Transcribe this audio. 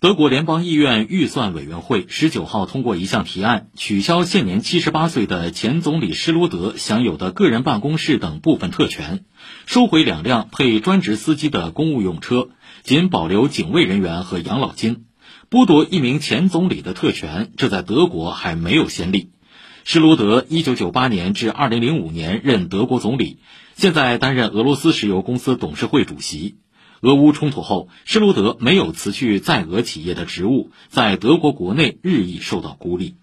德国联邦议院预算委员会十九号通过一项提案，取消现年七十八岁的前总理施罗德享有的个人办公室等部分特权，收回两辆配专职司机的公务用车，仅保留警卫人员和养老金，剥夺一名前总理的特权，这在德国还没有先例。施罗德一九九八年至二零零五年任德国总理，现在担任俄罗斯石油公司董事会主席。俄乌冲突后，施罗德没有辞去在俄企业的职务，在德国国内日益受到孤立。